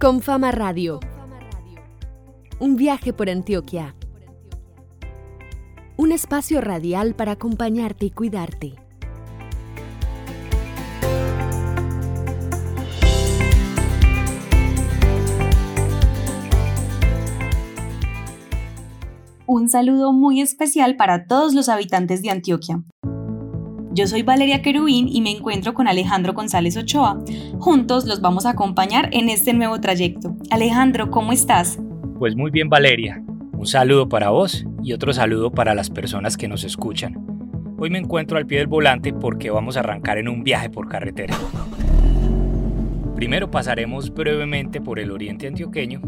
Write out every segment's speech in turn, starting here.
Con Fama Radio. Un viaje por Antioquia. Un espacio radial para acompañarte y cuidarte. Un saludo muy especial para todos los habitantes de Antioquia. Yo soy Valeria Querubín y me encuentro con Alejandro González Ochoa. Juntos los vamos a acompañar en este nuevo trayecto. Alejandro, ¿cómo estás? Pues muy bien, Valeria. Un saludo para vos y otro saludo para las personas que nos escuchan. Hoy me encuentro al pie del volante porque vamos a arrancar en un viaje por carretera. Primero pasaremos brevemente por el oriente antioqueño,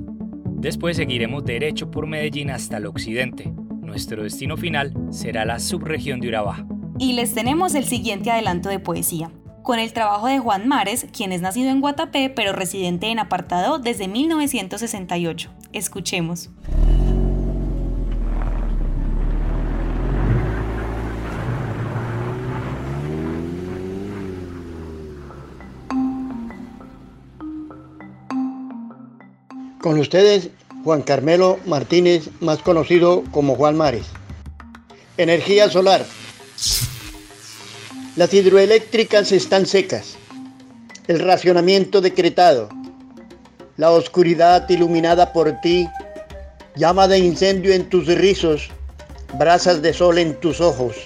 después seguiremos derecho por Medellín hasta el occidente. Nuestro destino final será la subregión de Urabá. Y les tenemos el siguiente adelanto de poesía. Con el trabajo de Juan Mares, quien es nacido en Guatapé pero residente en Apartado desde 1968. Escuchemos. Con ustedes, Juan Carmelo Martínez, más conocido como Juan Mares. Energía solar. Las hidroeléctricas están secas. El racionamiento decretado. La oscuridad iluminada por ti. Llama de incendio en tus rizos. Brasas de sol en tus ojos.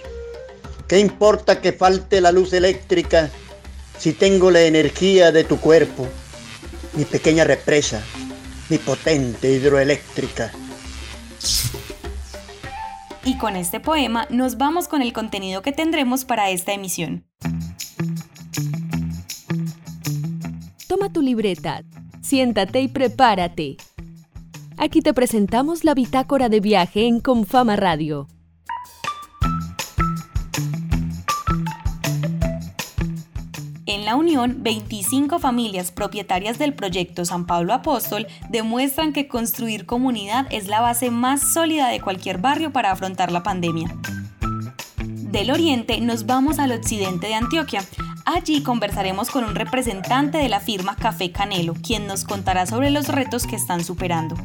¿Qué importa que falte la luz eléctrica si tengo la energía de tu cuerpo? Mi pequeña represa, mi potente hidroeléctrica. Con este poema nos vamos con el contenido que tendremos para esta emisión. Toma tu libreta, siéntate y prepárate. Aquí te presentamos la bitácora de viaje en Confama Radio. Unión, 25 familias propietarias del proyecto San Pablo Apóstol demuestran que construir comunidad es la base más sólida de cualquier barrio para afrontar la pandemia. Del oriente nos vamos al occidente de Antioquia. Allí conversaremos con un representante de la firma Café Canelo, quien nos contará sobre los retos que están superando.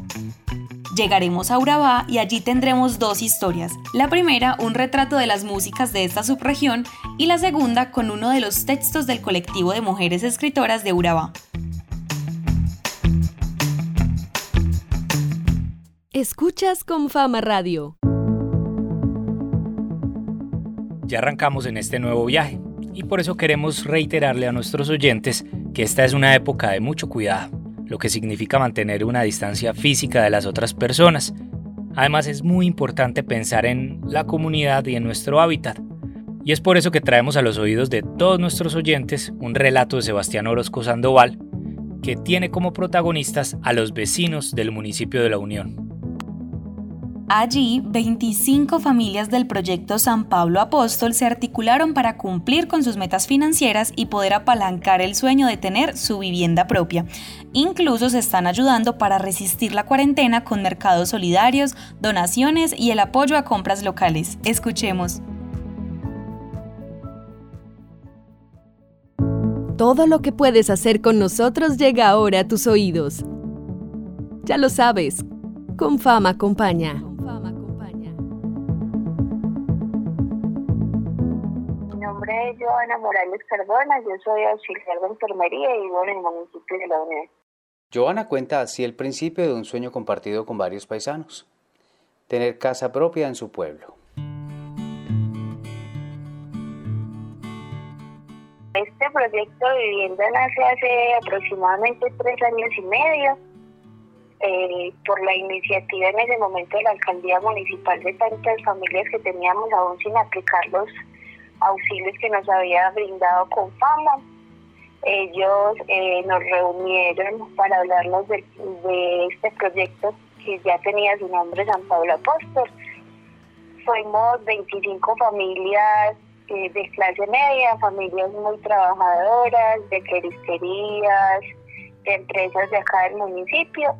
Llegaremos a Urabá y allí tendremos dos historias. La primera, un retrato de las músicas de esta subregión y la segunda con uno de los textos del colectivo de mujeres escritoras de Urabá. Escuchas con Fama Radio. Ya arrancamos en este nuevo viaje y por eso queremos reiterarle a nuestros oyentes que esta es una época de mucho cuidado lo que significa mantener una distancia física de las otras personas. Además es muy importante pensar en la comunidad y en nuestro hábitat. Y es por eso que traemos a los oídos de todos nuestros oyentes un relato de Sebastián Orozco Sandoval, que tiene como protagonistas a los vecinos del municipio de La Unión. Allí, 25 familias del proyecto San Pablo Apóstol se articularon para cumplir con sus metas financieras y poder apalancar el sueño de tener su vivienda propia. Incluso se están ayudando para resistir la cuarentena con mercados solidarios, donaciones y el apoyo a compras locales. Escuchemos. Todo lo que puedes hacer con nosotros llega ahora a tus oídos. Ya lo sabes, con fama acompaña. Joana Morales Cardona, yo soy auxiliar de enfermería y vivo en el municipio de La Unión. Joana cuenta así el principio de un sueño compartido con varios paisanos, tener casa propia en su pueblo. Este proyecto de vivienda nace hace aproximadamente tres años y medio eh, por la iniciativa en ese momento de la alcaldía municipal de tantas familias que teníamos aún sin aplicarlos auxilios que nos había brindado con fama. Ellos eh, nos reunieron para hablarnos de, este proyecto que ya tenía su nombre San Pablo Apóstol. Fuimos 25 familias eh, de clase media, familias muy trabajadoras, de periferías, de empresas de acá del municipio.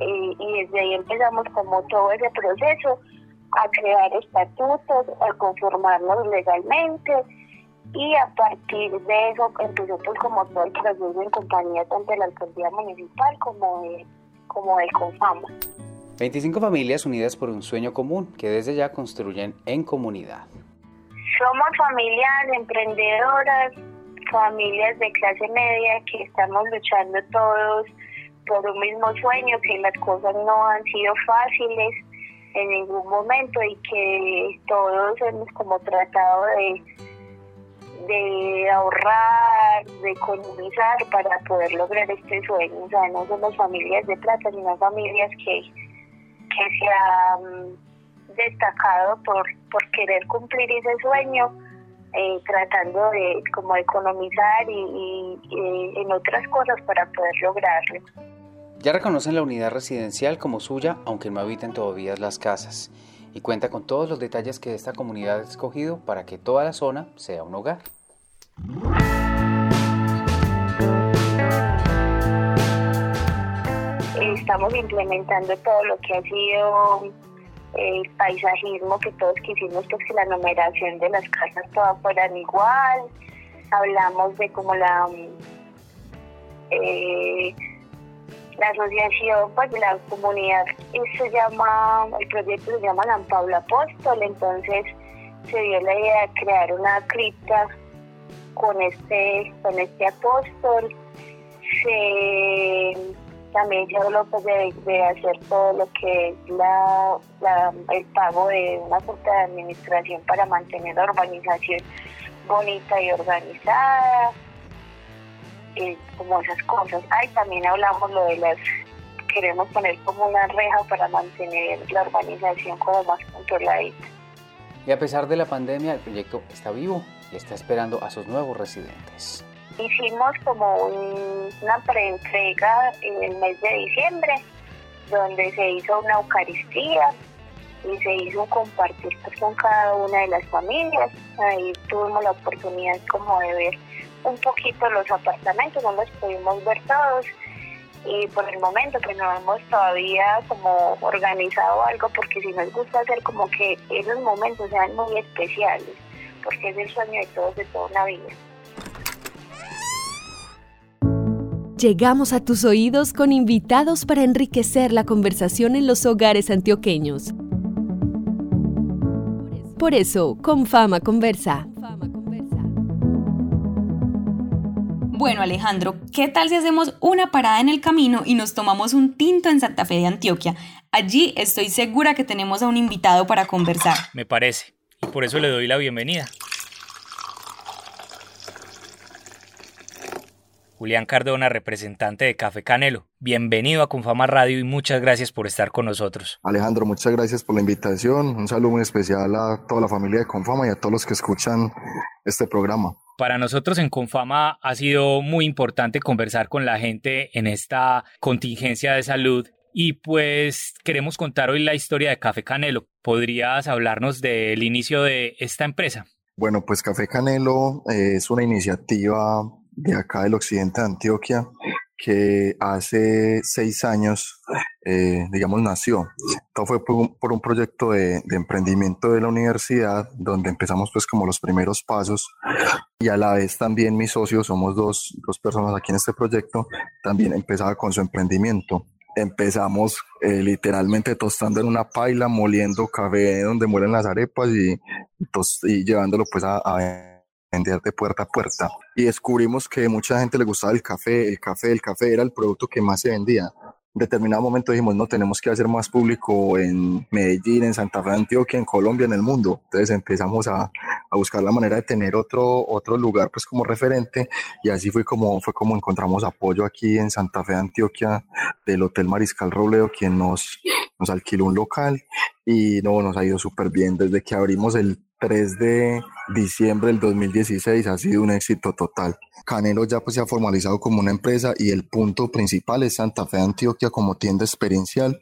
Y desde ahí empezamos como todo ese proceso a crear estatutos, a conformarnos legalmente y a partir de eso empezó pues como todo el proceso en compañía tanto de la alcaldía municipal como de, como del Confama. 25 familias unidas por un sueño común que desde ya construyen en comunidad. Somos familias emprendedoras, familias de clase media que estamos luchando todos por un mismo sueño, que las cosas no han sido fáciles en ningún momento y que todos hemos como tratado de, de ahorrar, de economizar para poder lograr este sueño. O sea, no somos familias de plata, sino familias que, que se han destacado por, por querer cumplir ese sueño eh, tratando de como economizar y, en otras cosas para poder lograrlo. Ya reconocen la unidad residencial como suya, aunque no habiten todavía las casas, y cuenta con todos los detalles que esta comunidad ha escogido para que toda la zona sea un hogar. Estamos implementando todo lo que ha sido el paisajismo que todos quisimos pues que la numeración de las casas todas fueran igual hablamos de como la eh, la asociación pues de la comunidad se llama el proyecto se llama San Pablo Apóstol entonces se dio la idea de crear una cripta con este con este apóstol. Se también se habló pues, de, hacer todo lo que es la, el pago de una junta de administración para mantener la urbanización bonita y organizada, eh, como esas cosas. Ahí también hablamos lo de las, queremos poner como una reja para mantener la urbanización como más controladita. Y a pesar de la pandemia, el proyecto está vivo y está esperando a sus nuevos residentes. Hicimos como una preentrega en el mes de diciembre, donde se hizo una Eucaristía y se hizo un compartir pues, con cada una de las familias. Ahí tuvimos la oportunidad como de ver un poquito los apartamentos, no los pudimos ver todos y por el momento que no hemos todavía como organizado algo porque si nos gusta hacer como que esos momentos sean muy especiales porque es el sueño de todos de toda una vida. Llegamos a tus oídos con invitados para enriquecer la conversación en los hogares antioqueños. Por eso, con Fama Conversa. Bueno, Alejandro, ¿qué tal si hacemos una parada en el camino y nos tomamos un tinto en Santa Fe de Antioquia? Allí estoy segura que tenemos a un invitado para conversar. Me parece, y por eso le doy la bienvenida. Julián Cardona, representante de Café Canelo. Bienvenido a Confama Radio y muchas gracias por estar con nosotros. Alejandro, muchas gracias por la invitación. Un saludo muy especial a toda la familia de Confama y a todos los que escuchan este programa. Para nosotros en Confama ha sido muy importante conversar con la gente en esta contingencia de salud y pues queremos contar hoy la historia de Café Canelo. ¿Podrías hablarnos del inicio de esta empresa? Bueno, pues Café Canelo eh, es una iniciativa de acá del occidente de Antioquia, que hace seis años, eh, digamos, nació. Todo fue por un, proyecto de, emprendimiento de la universidad, donde empezamos pues como los primeros pasos y a la vez también mis socios, somos dos, dos personas aquí en este proyecto, también empezaba con su emprendimiento. Empezamos eh, literalmente tostando en una paila, moliendo café donde mueren las arepas y, y llevándolo pues a, a vender de puerta a puerta y descubrimos que mucha gente le gustaba el café, el café, el café era el producto que más se vendía. En determinado momento dijimos, no, tenemos que hacer más público en Medellín, en Santa Fe, Antioquia, en Colombia, en el mundo. Entonces empezamos a, a, buscar la manera de tener otro, otro lugar pues como referente y así fue como, fue como encontramos apoyo aquí en Santa Fe, Antioquia, del Hotel Mariscal Robledo, quien nos, nos alquiló un local y no, nos ha ido súper bien desde que abrimos el 3 de diciembre del 2016 ha sido un éxito total. Canelo ya pues se ha formalizado como una empresa y el punto principal es Santa Fe Antioquia como tienda experiencial.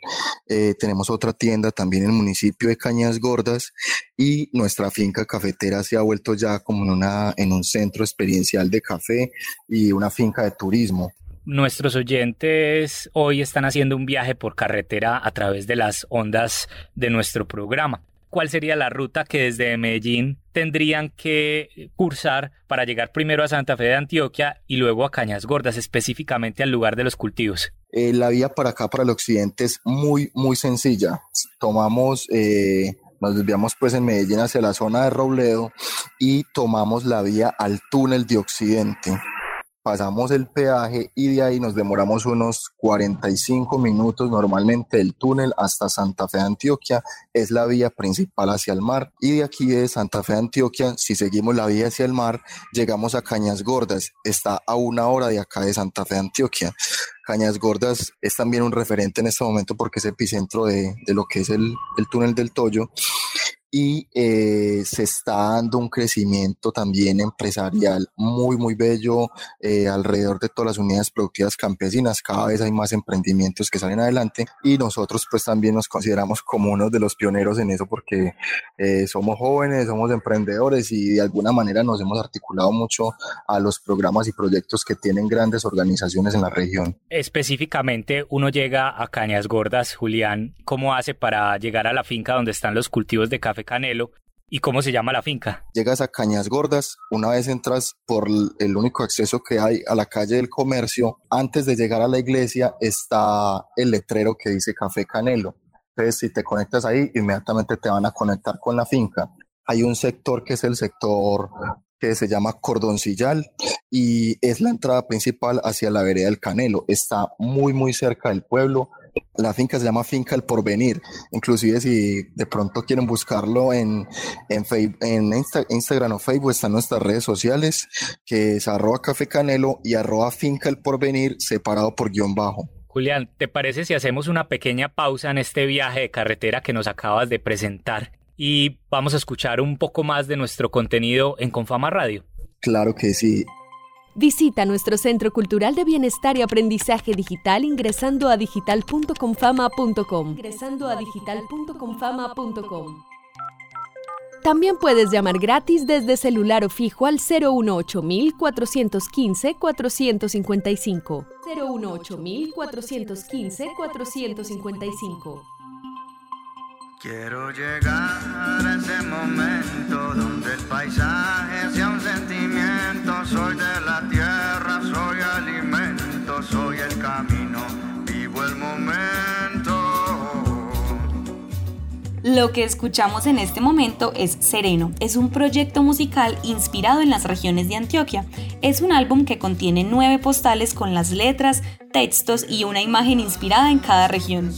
Eh, tenemos otra tienda también en el municipio de Cañas Gordas y nuestra finca cafetera se ha vuelto ya como en, una, en un centro experiencial de café y una finca de turismo. Nuestros oyentes hoy están haciendo un viaje por carretera a través de las ondas de nuestro programa. ¿Cuál sería la ruta que desde Medellín tendrían que cursar para llegar primero a Santa Fe de Antioquia y luego a Cañas Gordas, específicamente al lugar de los cultivos? Eh, la vía para acá, para el occidente, es muy, muy sencilla. Tomamos, eh, nos desviamos pues en Medellín hacia la zona de Robledo y tomamos la vía al túnel de occidente pasamos el peaje y de ahí nos demoramos unos 45 minutos normalmente del túnel hasta Santa Fe de Antioquia. Es la vía principal hacia el mar y de aquí de Santa Fe de Antioquia, si seguimos la vía hacia el mar, llegamos a Cañas Gordas. Está a una hora de acá de Santa Fe de Antioquia. Cañas Gordas es también un referente en este momento porque es epicentro de, de lo que es el, el túnel del Toyo y eh, se está dando un crecimiento también empresarial muy, muy bello eh, alrededor de todas las unidades productivas campesinas. Cada vez hay más emprendimientos que salen adelante y nosotros pues también nos consideramos como uno de los pioneros en eso porque eh, somos jóvenes, somos emprendedores y de alguna manera nos hemos articulado mucho a los programas y proyectos que tienen grandes organizaciones en la región. Específicamente uno llega a Cañas Gordas, Julián, ¿cómo hace para llegar a la finca donde están los cultivos de café? Canelo. ¿Y cómo se llama la finca? Llegas a Cañas Gordas, una vez entras por el único acceso que hay a la calle del comercio, antes de llegar a la iglesia está el letrero que dice Café Canelo. Entonces, si te conectas ahí, inmediatamente te van a conectar con la finca. Hay un sector que es el sector que se llama Cordoncillal y es la entrada principal hacia la vereda del Canelo. Está muy, muy cerca del pueblo la finca se llama Finca El Porvenir. Inclusive si de pronto quieren buscarlo en, en, Instagram o Facebook, están nuestras redes sociales, que es arroba café canelo y arroba finca El Porvenir separado por guion bajo. Julián, ¿te parece si hacemos una pequeña pausa en este viaje de carretera que nos acabas de presentar y vamos a escuchar un poco más de nuestro contenido en Confama Radio? Claro que sí. Visita nuestro Centro Cultural de Bienestar y Aprendizaje Digital ingresando a digital.confama.com. Ingresando a digital.confama.com. También puedes llamar gratis desde celular o fijo al 018 415 Quiero llegar a ese momento donde el paisaje sea un sentimiento. Soy de la tierra, soy alimento, soy el camino, vivo el momento. Lo que escuchamos en este momento es Sereno. Es un proyecto musical inspirado en las regiones de Antioquia. Es un álbum que contiene nueve postales con las letras, textos y una imagen inspirada en cada región.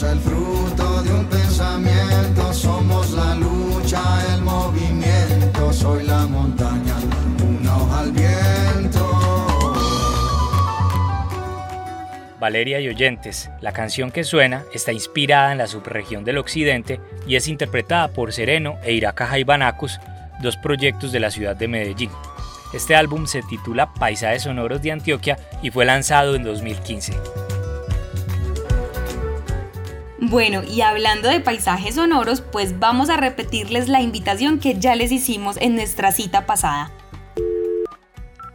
El fruto de un pensamiento, somos la lucha, el movimiento, soy la montaña, al viento. Valeria y oyentes, la canción que suena está inspirada en la subregión del occidente y es interpretada por Sereno e Iraca Jaibanacus, dos proyectos de la ciudad de Medellín. Este álbum se titula Paisajes Sonoros de Antioquia y fue lanzado en 2015. Bueno, y hablando de paisajes sonoros, pues vamos a repetirles la invitación que ya les hicimos en nuestra cita pasada.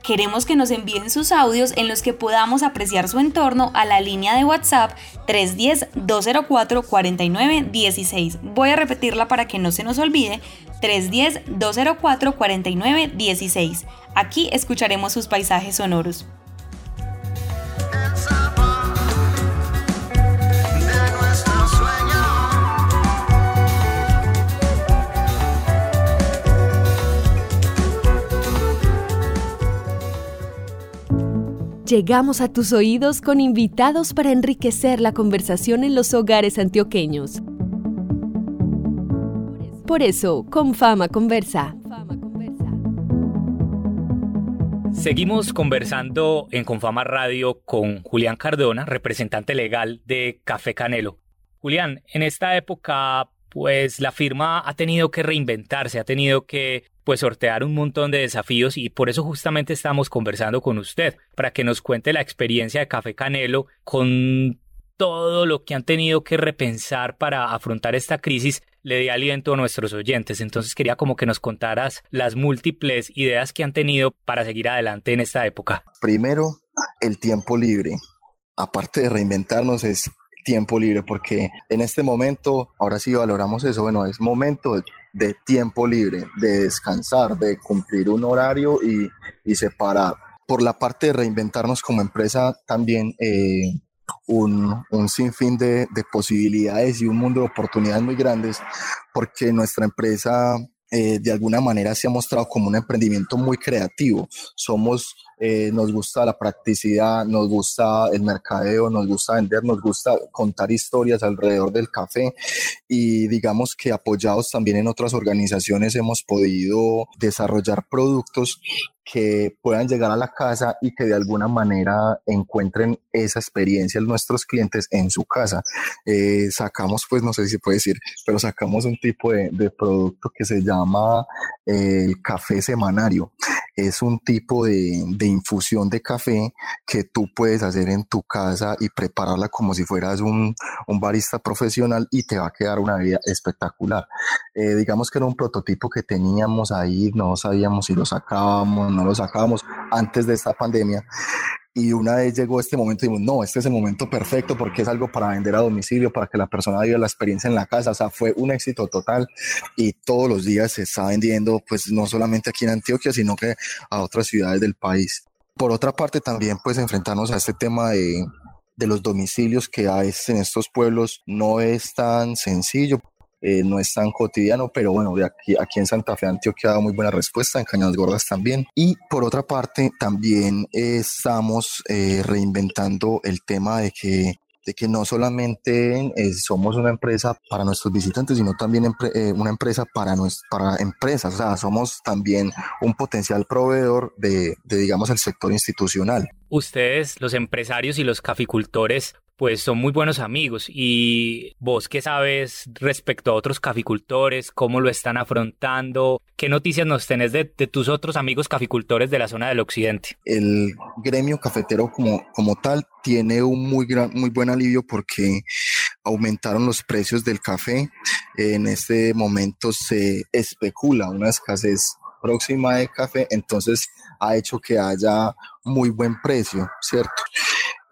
Queremos que nos envíen sus audios en los que podamos apreciar su entorno a la línea de WhatsApp 310-204-4916. Voy a repetirla para que no se nos olvide. 310-204-4916. Aquí escucharemos sus paisajes sonoros. Llegamos a tus oídos con invitados para enriquecer la conversación en los hogares antioqueños. Por eso, con Fama Conversa. Seguimos conversando en Confama Radio con Julián Cardona, representante legal de Café Canelo. Julián, en esta época, pues la firma ha tenido que reinventarse, ha tenido que pues sortear un montón de desafíos y por eso justamente estamos conversando con usted para que nos cuente la experiencia de Café Canelo con todo lo que han tenido que repensar para afrontar esta crisis le dé aliento a nuestros oyentes. Entonces quería como que nos contaras las múltiples ideas que han tenido para seguir adelante en esta época. Primero, el tiempo libre. Aparte de reinventarnos, es tiempo libre, porque en este momento, ahora sí valoramos eso, bueno, es momento de tiempo libre, de descansar, de cumplir un horario y, y separar. Por la parte de reinventarnos como empresa, también eh, un, un, sinfín de, de, posibilidades y un mundo de oportunidades muy grandes, porque nuestra empresa eh, de alguna manera se ha mostrado como un emprendimiento muy creativo. Somos, eh, nos gusta la practicidad, nos gusta el mercadeo, nos gusta vender, nos gusta contar historias alrededor del café y digamos que apoyados también en otras organizaciones hemos podido desarrollar productos que puedan llegar a la casa y que de alguna manera encuentren esa experiencia nuestros clientes en su casa. Eh, sacamos, pues no sé si se puede decir, pero sacamos un tipo de, de producto que se llama eh, el café semanario. Es un tipo de, de, infusión de café que tú puedes hacer en tu casa y prepararla como si fueras un, un barista profesional y te va a quedar una vida espectacular. Eh, digamos que era un prototipo que teníamos ahí, no sabíamos si lo sacábamos, no lo sacábamos antes de esta pandemia. Y una vez llegó este momento dijimos, no, este es el momento perfecto porque es algo para vender a domicilio, para que la persona viva la experiencia en la casa. O sea, fue un éxito total y todos los días se está vendiendo, pues no solamente aquí en Antioquia, sino que a otras ciudades del país. Por otra parte, también pues enfrentarnos a este tema de, de los domicilios que veces en estos pueblos no es tan sencillo. Eh, no es tan cotidiano, pero bueno, de aquí, aquí en Santa Fe Antioquia ha dado muy buena respuesta, en Cañadas Gordas también. Y por otra parte, también estamos eh, reinventando el tema de que de que no solamente eh, somos una empresa para nuestros visitantes, sino también empre eh, una empresa para, para empresas. O sea, somos también un potencial proveedor de, de, digamos, el sector institucional. Ustedes, los empresarios y los caficultores, pues son muy buenos amigos. ¿Y vos qué sabes respecto a otros caficultores? ¿Cómo lo están afrontando? ¿Qué noticias nos tenés de, de tus otros amigos caficultores de la zona del occidente? El gremio cafetero como, como tal tiene un muy, gran, muy buen alivio porque aumentaron los precios del café. En este momento se especula una escasez próxima de café, entonces ha hecho que haya muy buen precio, ¿cierto?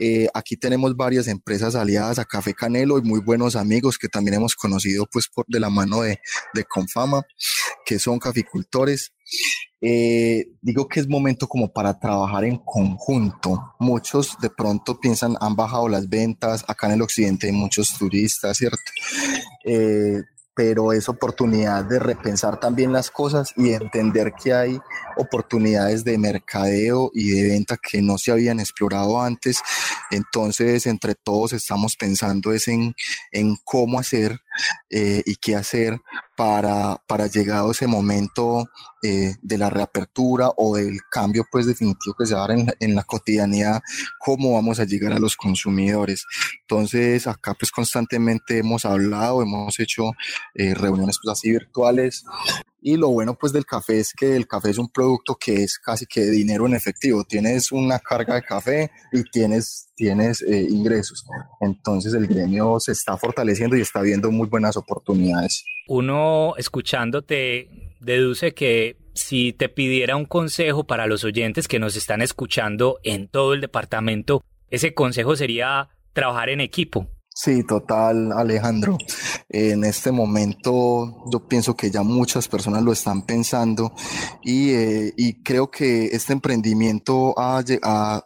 Eh, aquí tenemos varias empresas aliadas a Café Canelo y muy buenos amigos que también hemos conocido pues por de la mano de, de Confama, que son caficultores. Eh, digo que es momento como para trabajar en conjunto. Muchos de pronto piensan, han bajado las ventas, acá en el occidente hay muchos turistas, ¿cierto? Eh, pero es oportunidad de repensar también las cosas y entender que hay oportunidades de mercadeo y de venta que no se habían explorado antes. Entonces, entre todos estamos pensando es en, en cómo hacer eh, y qué hacer para, para llegado ese momento eh, de la reapertura o del cambio pues definitivo que se va a dar en, en, la cotidianidad, cómo vamos a llegar a los consumidores. Entonces acá pues constantemente hemos hablado, hemos hecho eh, reuniones pues así virtuales y lo bueno pues del café es que el café es un producto que es casi que dinero en efectivo. Tienes una carga de café y tienes, tienes eh, ingresos. Entonces el gremio se está fortaleciendo y está viendo muy buenas oportunidades. Uno escuchándote deduce que si te pidiera un consejo para los oyentes que nos están escuchando en todo el departamento, ese consejo sería trabajar en equipo. Sí, total, Alejandro. En este momento yo pienso que ya muchas personas lo están pensando y, eh, y creo que este emprendimiento ha, ha,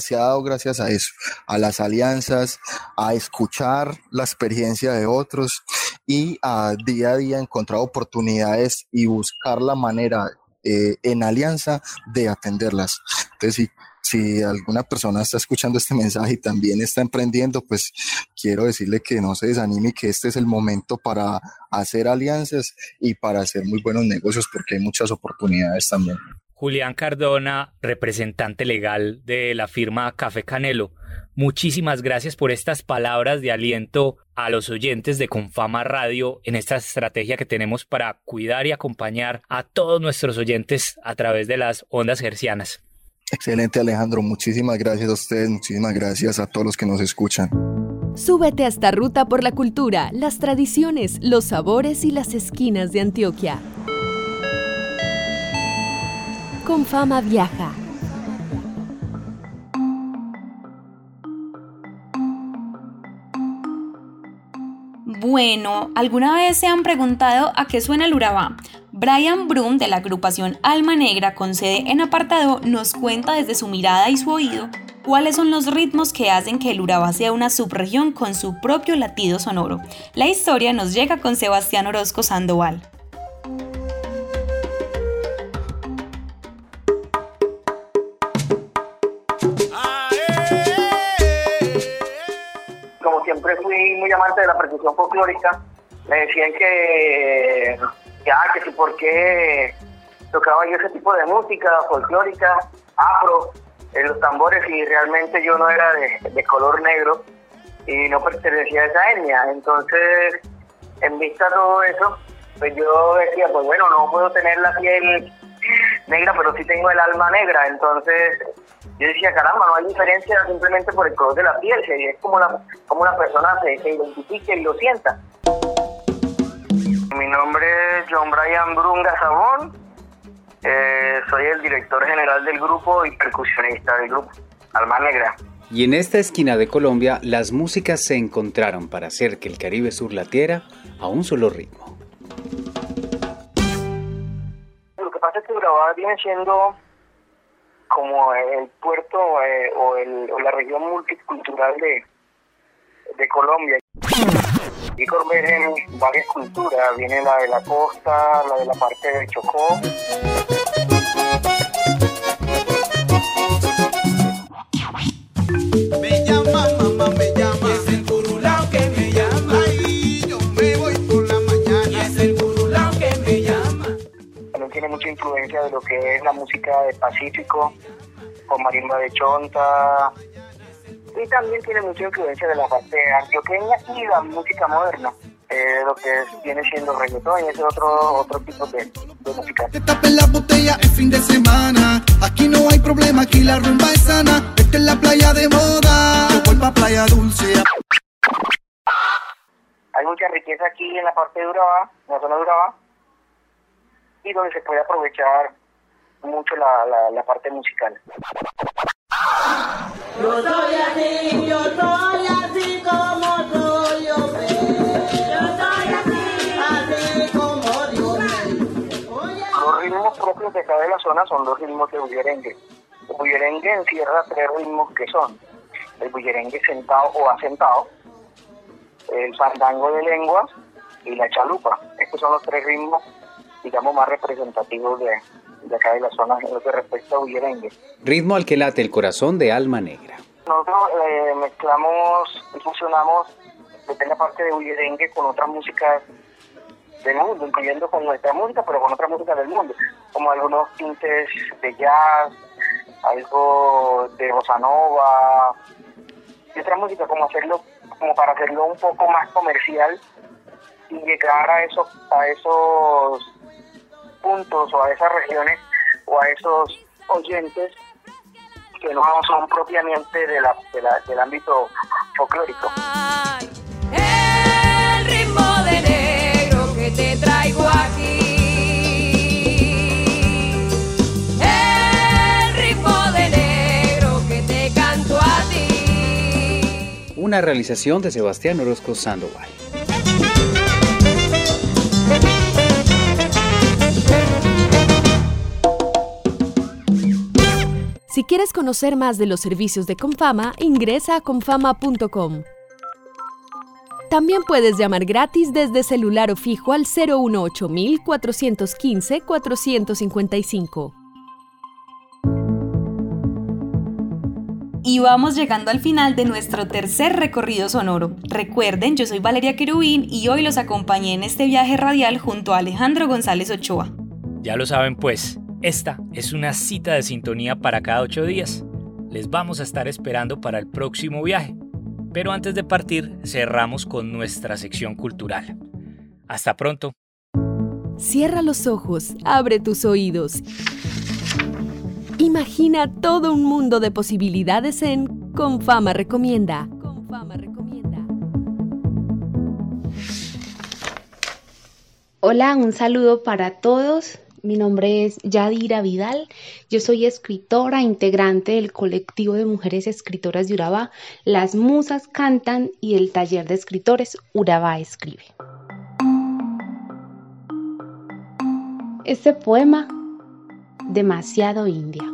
se ha dado gracias a eso, a las alianzas, a escuchar la experiencia de otros y a día a día encontrar oportunidades y buscar la manera eh, en alianza de atenderlas. Entonces, sí, si alguna persona está escuchando este mensaje y también está emprendiendo, pues quiero decirle que no se desanime que este es el momento para hacer alianzas y para hacer muy buenos negocios porque hay muchas oportunidades también. Julián Cardona, representante legal de la firma Café Canelo. Muchísimas gracias por estas palabras de aliento a los oyentes de Confama Radio en esta estrategia que tenemos para cuidar y acompañar a todos nuestros oyentes a través de las ondas hercianas. Excelente Alejandro, muchísimas gracias a ustedes, muchísimas gracias a todos los que nos escuchan. Súbete a esta ruta por la cultura, las tradiciones, los sabores y las esquinas de Antioquia. Con fama viaja. Bueno, ¿alguna vez se han preguntado a qué suena el urabá? Brian Broom de la agrupación Alma Negra con sede en apartado nos cuenta desde su mirada y su oído cuáles son los ritmos que hacen que el Urabá sea una subregión con su propio latido sonoro. La historia nos llega con Sebastián Orozco Sandoval. Como siempre fui muy amante de la percusión folclórica, me decían que ya, que si por qué tocaba yo ese tipo de música folclórica, afro, en los tambores y realmente yo no era de, color negro y no pertenecía a esa etnia. Entonces, en vista de todo eso, pues yo decía, pues bueno, no puedo tener la piel negra, pero sí tengo el alma negra. Entonces, yo decía, caramba, no hay diferencia simplemente por el color de la piel, es como la, como una persona se, se identifique y lo sienta. Mi nombre es John Brian Brunga Sabón, eh, soy el director general del grupo y percusionista del grupo, Alma Negra. Y en esta esquina de Colombia, las músicas se encontraron para hacer que el Caribe Sur latiera a un solo ritmo. Lo que pasa es que Urabá viene siendo como el puerto eh, o, el, o, la región multicultural de, de Colombia. Y convergen varias culturas, viene la de la costa, la de la parte del Chocó. Me llama, mamá, me llama. Y es el curulao que me llama. Y yo me voy por la mañana. Y es el curulao que me llama. También tiene mucha influencia de lo que es la música del Pacífico, con marimba de chonta, y también tiene mucha influencia de la parte antioqueña y la música moderna. Eh, lo que viene siendo reggaetón y ese otro otro tipo de, de música. Te tapen la botella el fin de semana. Aquí no hay problema, aquí la rumba es sana. Esta es la playa de moda. Yo vuelvo playa dulce. Hay mucha riqueza aquí en la parte de Urabá, en la zona de Urabá, y donde se puede aprovechar mucho la, la, la parte musical. Yo soy así, yo soy así como soy yo. Yo soy así, así como Dios Los ritmos propios de cada zona son los ritmos de bullerengue. El bullerengue encierra tres ritmos que son el bullerengue sentado o asentado, el fandango de lengua y la chalupa. Estos son los tres ritmos, digamos, más representativos de, de acá de la zona en lo que respecta a bullerengue. Ritmo al que late el corazón de Alma Negra. Nosotros eh, mezclamos y fusionamos la parte de bullerengue con otras músicas del mundo, incluyendo con nuestra música, pero con otras músicas del mundo, como algunos tintes de jazz, algo de bossa nova, y otra música como hacerlo, como para hacerlo un poco más comercial y llegar a esos, a esos puntos o a esas regiones o a esos oyentes que no son propiamente de la, de la, del ámbito folclórico. El ritmo de negro que te traigo aquí. El ritmo de negro que te canto a ti. Una realización de Sebastián Orozco Sandoval. Quieres conocer más de los servicios de Confama, ingresa a confama.com. También puedes llamar gratis desde celular o fijo al 018 415 455. Y vamos llegando al final de nuestro tercer recorrido sonoro. Recuerden, yo soy Valeria Querubín y hoy los acompañé en este viaje radial junto a Alejandro González Ochoa. Ya lo saben pues, esta es una cita de sintonía para cada ocho días. Les vamos a estar esperando para el próximo viaje. Pero antes de partir, cerramos con nuestra sección cultural. Hasta pronto. Cierra los ojos, abre tus oídos. Imagina todo un mundo de posibilidades en Confama Recomienda. Confama Recomienda. Hola, un saludo para todos Mi nombre es Yadira Vidal. Yo soy escritora, integrante del colectivo de mujeres escritoras de Urabá. Las musas cantan y el taller de escritores Urabá escribe. Este poema, demasiado india.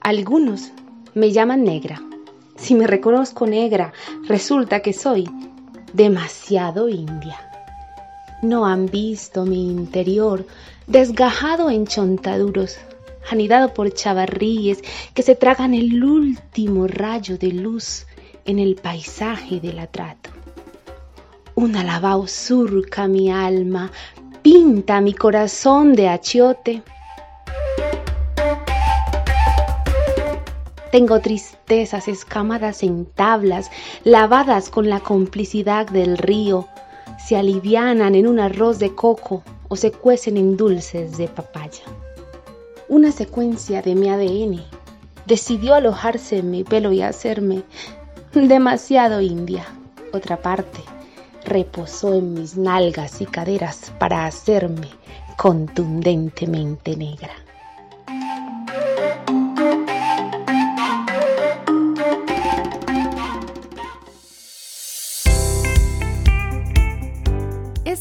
Algunos me llaman negra. Si me reconozco negra, resulta que soy demasiado india. No han visto mi interior desgajado en chontaduros, anidado por chavarríes que se tragan el último rayo de luz en el paisaje del atrato. Un alabao surca mi alma, pinta mi corazón de achiote. Tengo tristezas escamadas en tablas, lavadas con la complicidad del río, se alivianan en un arroz de coco o se cuecen en dulces de papaya. Una secuencia de mi ADN decidió alojarse en mi pelo y hacerme demasiado india. Otra parte reposó en mis nalgas y caderas para hacerme contundentemente negra.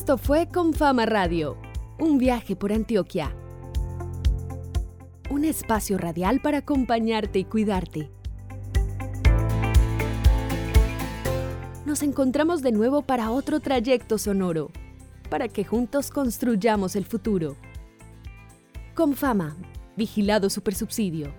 Esto fue Confama Radio, un viaje por Antioquia. Un espacio radial para acompañarte y cuidarte. Nos encontramos de nuevo para otro trayecto sonoro, para que juntos construyamos el futuro. Confama, vigilado supersubsidio.